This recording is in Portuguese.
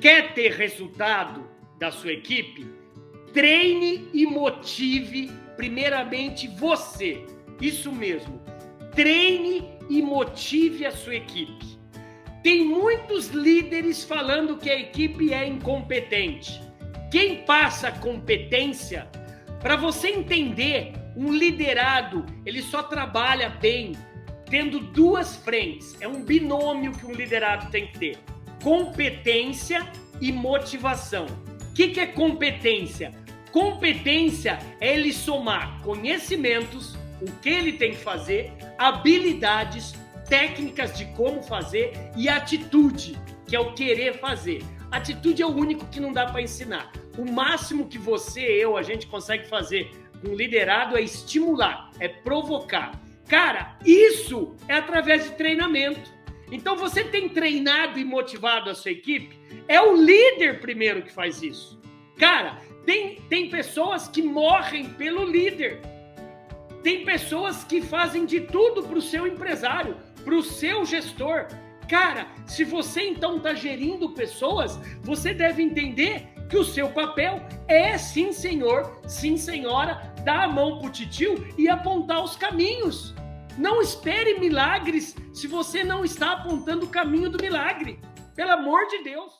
quer ter resultado da sua equipe, treine e motive primeiramente você. Isso mesmo. Treine e motive a sua equipe. Tem muitos líderes falando que a equipe é incompetente. Quem passa competência, para você entender, um liderado, ele só trabalha bem tendo duas frentes. É um binômio que um liderado tem que ter: competência e motivação. O que, que é competência? Competência é ele somar conhecimentos, o que ele tem que fazer, habilidades, técnicas de como fazer e atitude, que é o querer fazer. Atitude é o único que não dá para ensinar. O máximo que você, eu, a gente consegue fazer com liderado é estimular, é provocar. Cara, isso é através de treinamento. Então você tem treinado e motivado a sua equipe? É o líder primeiro que faz isso. Cara, tem, tem pessoas que morrem pelo líder. Tem pessoas que fazem de tudo para o seu empresário, para o seu gestor. Cara, se você então está gerindo pessoas, você deve entender que o seu papel é sim, senhor, sim, senhora, dar a mão para o titio e apontar os caminhos. Não espere milagres se você não está apontando o caminho do milagre. Pelo amor de Deus.